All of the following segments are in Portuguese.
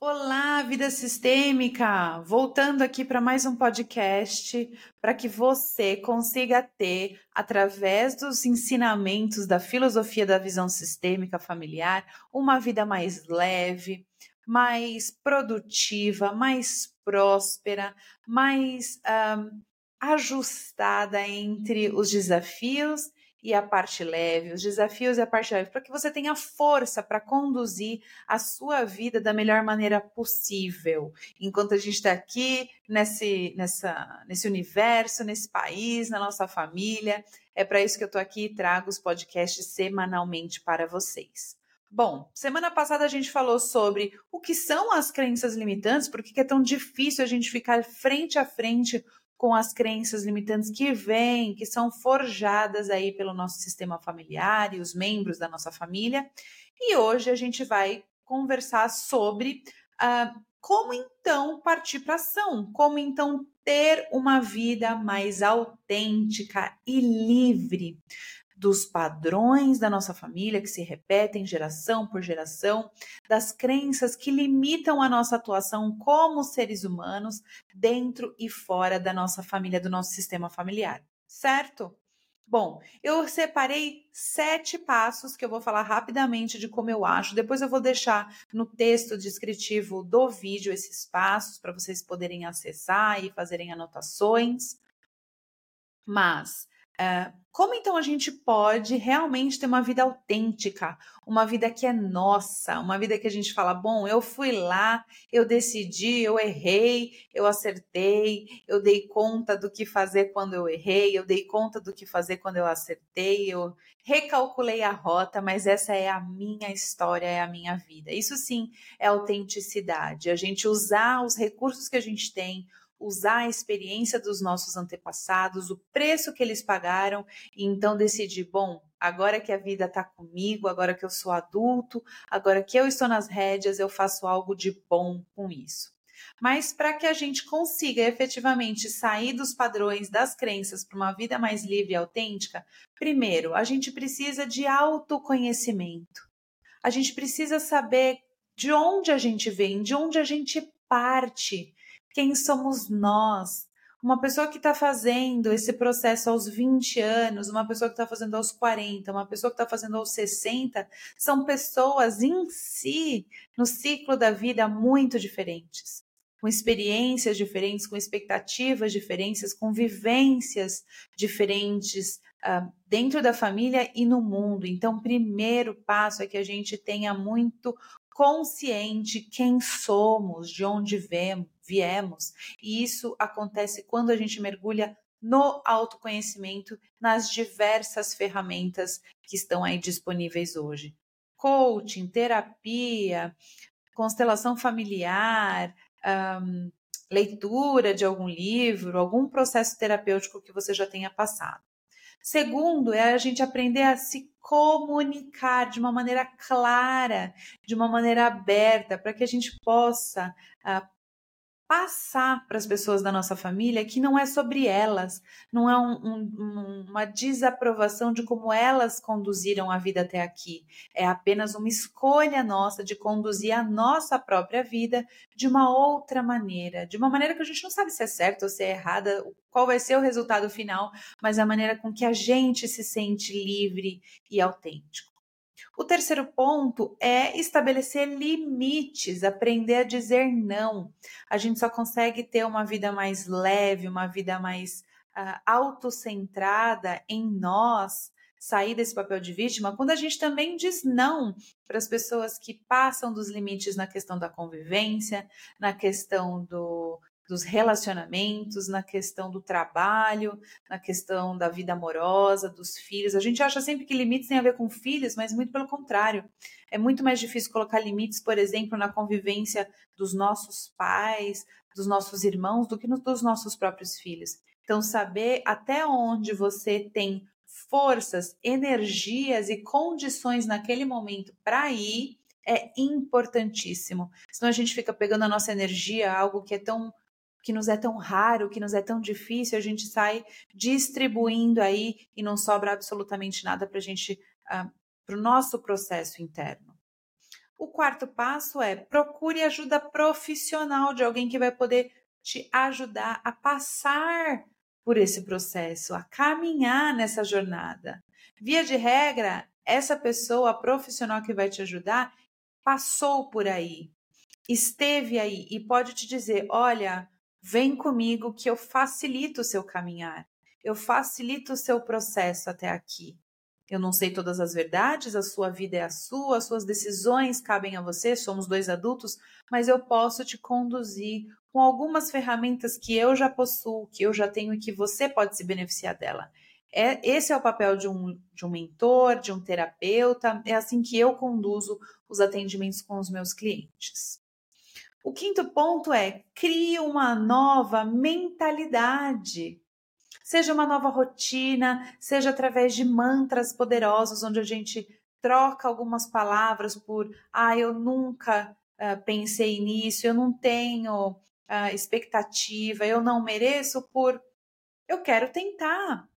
Olá, vida sistêmica! Voltando aqui para mais um podcast para que você consiga ter, através dos ensinamentos da filosofia da visão sistêmica familiar, uma vida mais leve, mais produtiva, mais próspera, mais um, ajustada entre os desafios e a parte leve, os desafios e a parte leve, para que você tenha força para conduzir a sua vida da melhor maneira possível. Enquanto a gente está aqui nesse, nessa, nesse universo, nesse país, na nossa família, é para isso que eu estou aqui e trago os podcasts semanalmente para vocês. Bom, semana passada a gente falou sobre o que são as crenças limitantes, por que é tão difícil a gente ficar frente a frente com as crenças limitantes que vêm, que são forjadas aí pelo nosso sistema familiar e os membros da nossa família. E hoje a gente vai conversar sobre uh, como então partir para ação, como então ter uma vida mais autêntica e livre dos padrões da nossa família que se repetem geração por geração, das crenças que limitam a nossa atuação como seres humanos dentro e fora da nossa família, do nosso sistema familiar, certo? Bom, eu separei sete passos que eu vou falar rapidamente de como eu acho. Depois eu vou deixar no texto descritivo do vídeo esses passos para vocês poderem acessar e fazerem anotações. Mas Uh, como então a gente pode realmente ter uma vida autêntica, uma vida que é nossa, uma vida que a gente fala: bom, eu fui lá, eu decidi, eu errei, eu acertei, eu dei conta do que fazer quando eu errei, eu dei conta do que fazer quando eu acertei, eu recalculei a rota, mas essa é a minha história, é a minha vida. Isso sim é autenticidade, a gente usar os recursos que a gente tem, usar a experiência dos nossos antepassados, o preço que eles pagaram, e então decidir, bom, agora que a vida está comigo, agora que eu sou adulto, agora que eu estou nas rédeas, eu faço algo de bom com isso. Mas para que a gente consiga efetivamente sair dos padrões das crenças para uma vida mais livre e autêntica, primeiro, a gente precisa de autoconhecimento. A gente precisa saber de onde a gente vem, de onde a gente parte quem somos nós. Uma pessoa que está fazendo esse processo aos 20 anos, uma pessoa que está fazendo aos 40, uma pessoa que está fazendo aos 60, são pessoas em si, no ciclo da vida, muito diferentes. Com experiências diferentes, com expectativas diferentes, com vivências diferentes uh, dentro da família e no mundo. Então, o primeiro passo é que a gente tenha muito consciente quem somos, de onde viemos. E isso acontece quando a gente mergulha no autoconhecimento, nas diversas ferramentas que estão aí disponíveis hoje. Coaching, terapia, constelação familiar, um, leitura de algum livro, algum processo terapêutico que você já tenha passado. Segundo, é a gente aprender a se comunicar de uma maneira clara, de uma maneira aberta, para que a gente possa uh, passar para as pessoas da nossa família que não é sobre elas, não é um, um, uma desaprovação de como elas conduziram a vida até aqui. É apenas uma escolha nossa de conduzir a nossa própria vida de uma outra maneira, de uma maneira que a gente não sabe se é certa ou se é errada, qual vai ser o resultado final, mas a maneira com que a gente se sente livre e autêntico. O terceiro ponto é estabelecer limites, aprender a dizer não. A gente só consegue ter uma vida mais leve, uma vida mais uh, autocentrada em nós, sair desse papel de vítima, quando a gente também diz não para as pessoas que passam dos limites na questão da convivência, na questão do, dos relacionamentos, na questão do trabalho, na questão da vida amorosa, dos filhos. A gente acha sempre que limites têm a ver com filhos, mas muito pelo contrário. É muito mais difícil colocar limites, por exemplo, na convivência dos nossos pais, dos nossos irmãos, do que nos, dos nossos próprios filhos. Então, saber até onde você tem forças, energias e condições naquele momento para ir é importantíssimo. Senão a gente fica pegando a nossa energia, algo que é tão que nos é tão raro, que nos é tão difícil, a gente sai distribuindo aí e não sobra absolutamente nada para a gente, uh, para o nosso processo interno. O quarto passo é procure ajuda profissional de alguém que vai poder te ajudar a passar por esse processo, a caminhar nessa jornada. Via de regra, essa pessoa profissional que vai te ajudar passou por aí, esteve aí e pode te dizer: olha, vem comigo que eu facilito o seu caminhar, eu facilito o seu processo até aqui. Eu não sei todas as verdades, a sua vida é a sua, as suas decisões cabem a você, somos dois adultos, mas eu posso te conduzir com algumas ferramentas que eu já possuo, que eu já tenho e que você pode se beneficiar dela. É, esse é o papel de um, de um mentor, de um terapeuta, é assim que eu conduzo os atendimentos com os meus clientes. O quinto ponto é crie uma nova mentalidade. Seja uma nova rotina, seja através de mantras poderosos, onde a gente troca algumas palavras por ah, eu nunca uh, pensei nisso, eu não tenho uh, expectativa, eu não mereço, por eu quero tentar.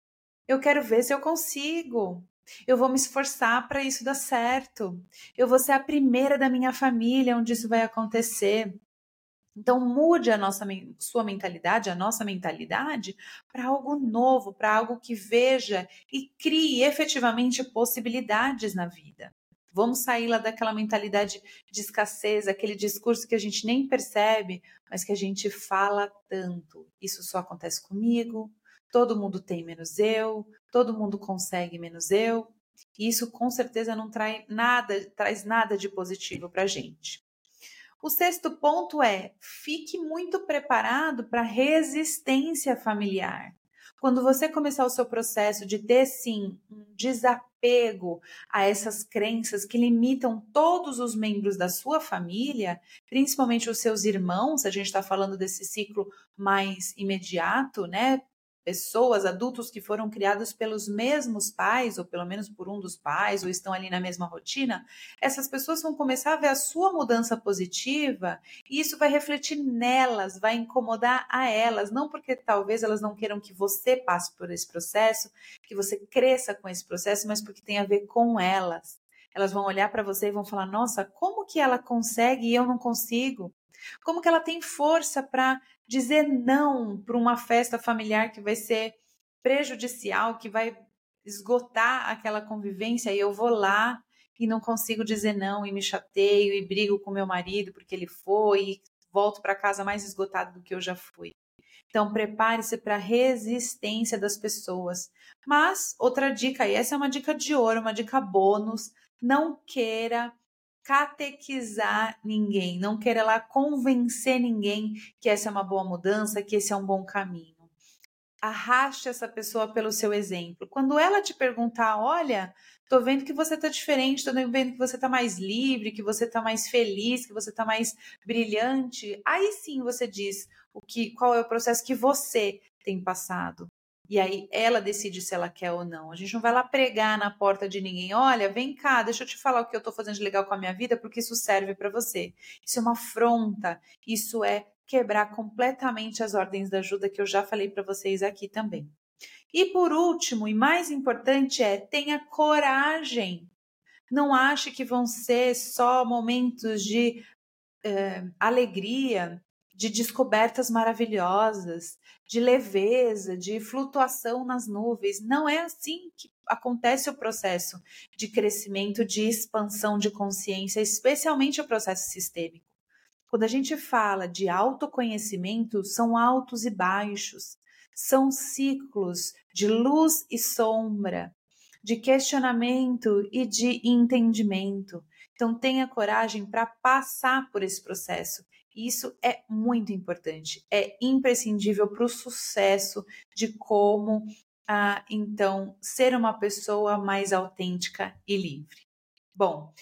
Eu quero ver se eu consigo. Eu vou me esforçar para isso dar certo. Eu vou ser a primeira da minha família onde isso vai acontecer. Então mude a nossa sua mentalidade, a nossa mentalidade para algo novo, para algo que veja e crie efetivamente possibilidades na vida. Vamos sair lá daquela mentalidade de escassez, aquele discurso que a gente nem percebe, mas que a gente fala tanto. Isso só acontece comigo, todo mundo tem menos eu, todo mundo consegue menos eu. E isso com certeza não traz nada, traz nada de positivo para a gente. O sexto ponto é: fique muito preparado para resistência familiar. Quando você começar o seu processo de ter sim um desapego a essas crenças que limitam todos os membros da sua família, principalmente os seus irmãos, a gente está falando desse ciclo mais imediato, né? Pessoas, adultos que foram criados pelos mesmos pais, ou pelo menos por um dos pais, ou estão ali na mesma rotina, essas pessoas vão começar a ver a sua mudança positiva e isso vai refletir nelas, vai incomodar a elas, não porque talvez elas não queiram que você passe por esse processo, que você cresça com esse processo, mas porque tem a ver com elas. Elas vão olhar para você e vão falar: nossa, como que ela consegue e eu não consigo? Como que ela tem força para dizer não para uma festa familiar que vai ser prejudicial, que vai esgotar aquela convivência e eu vou lá e não consigo dizer não e me chateio e brigo com meu marido porque ele foi e volto para casa mais esgotado do que eu já fui. Então prepare-se para a resistência das pessoas. Mas outra dica, e essa é uma dica de ouro, uma dica bônus, não queira catequizar ninguém, não queira lá convencer ninguém que essa é uma boa mudança, que esse é um bom caminho. Arraste essa pessoa pelo seu exemplo. Quando ela te perguntar, olha, tô vendo que você tá diferente, tô vendo que você tá mais livre, que você tá mais feliz, que você tá mais brilhante, aí sim você diz o que, qual é o processo que você tem passado. E aí ela decide se ela quer ou não. A gente não vai lá pregar na porta de ninguém. Olha, vem cá, deixa eu te falar o que eu estou fazendo de legal com a minha vida, porque isso serve para você. Isso é uma afronta. Isso é quebrar completamente as ordens da ajuda que eu já falei para vocês aqui também. E por último, e mais importante é, tenha coragem. Não ache que vão ser só momentos de eh, alegria, de descobertas maravilhosas, de leveza, de flutuação nas nuvens. Não é assim que acontece o processo de crescimento, de expansão de consciência, especialmente o processo sistêmico. Quando a gente fala de autoconhecimento, são altos e baixos, são ciclos de luz e sombra, de questionamento e de entendimento. Então, tenha coragem para passar por esse processo isso é muito importante, é imprescindível para o sucesso de como, ah, então, ser uma pessoa mais autêntica e livre. Bom,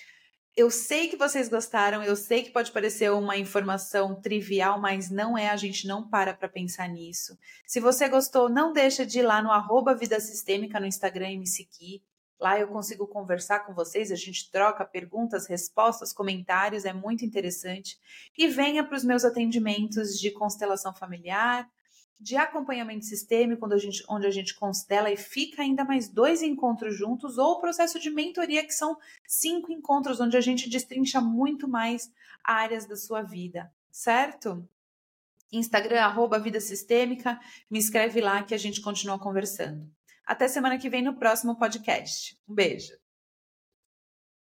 eu sei que vocês gostaram, eu sei que pode parecer uma informação trivial, mas não é, a gente não para para pensar nisso. Se você gostou, não deixa de ir lá no arroba Vida Sistêmica no Instagram e me seguir. Lá eu consigo conversar com vocês, a gente troca perguntas, respostas, comentários, é muito interessante. E venha para os meus atendimentos de constelação familiar, de acompanhamento sistêmico, onde a gente, onde a gente constela e fica ainda mais dois encontros juntos, ou o processo de mentoria, que são cinco encontros, onde a gente destrincha muito mais áreas da sua vida, certo? Instagram, arroba Vida Sistêmica, me escreve lá que a gente continua conversando. Até semana que vem no próximo podcast. Um beijo.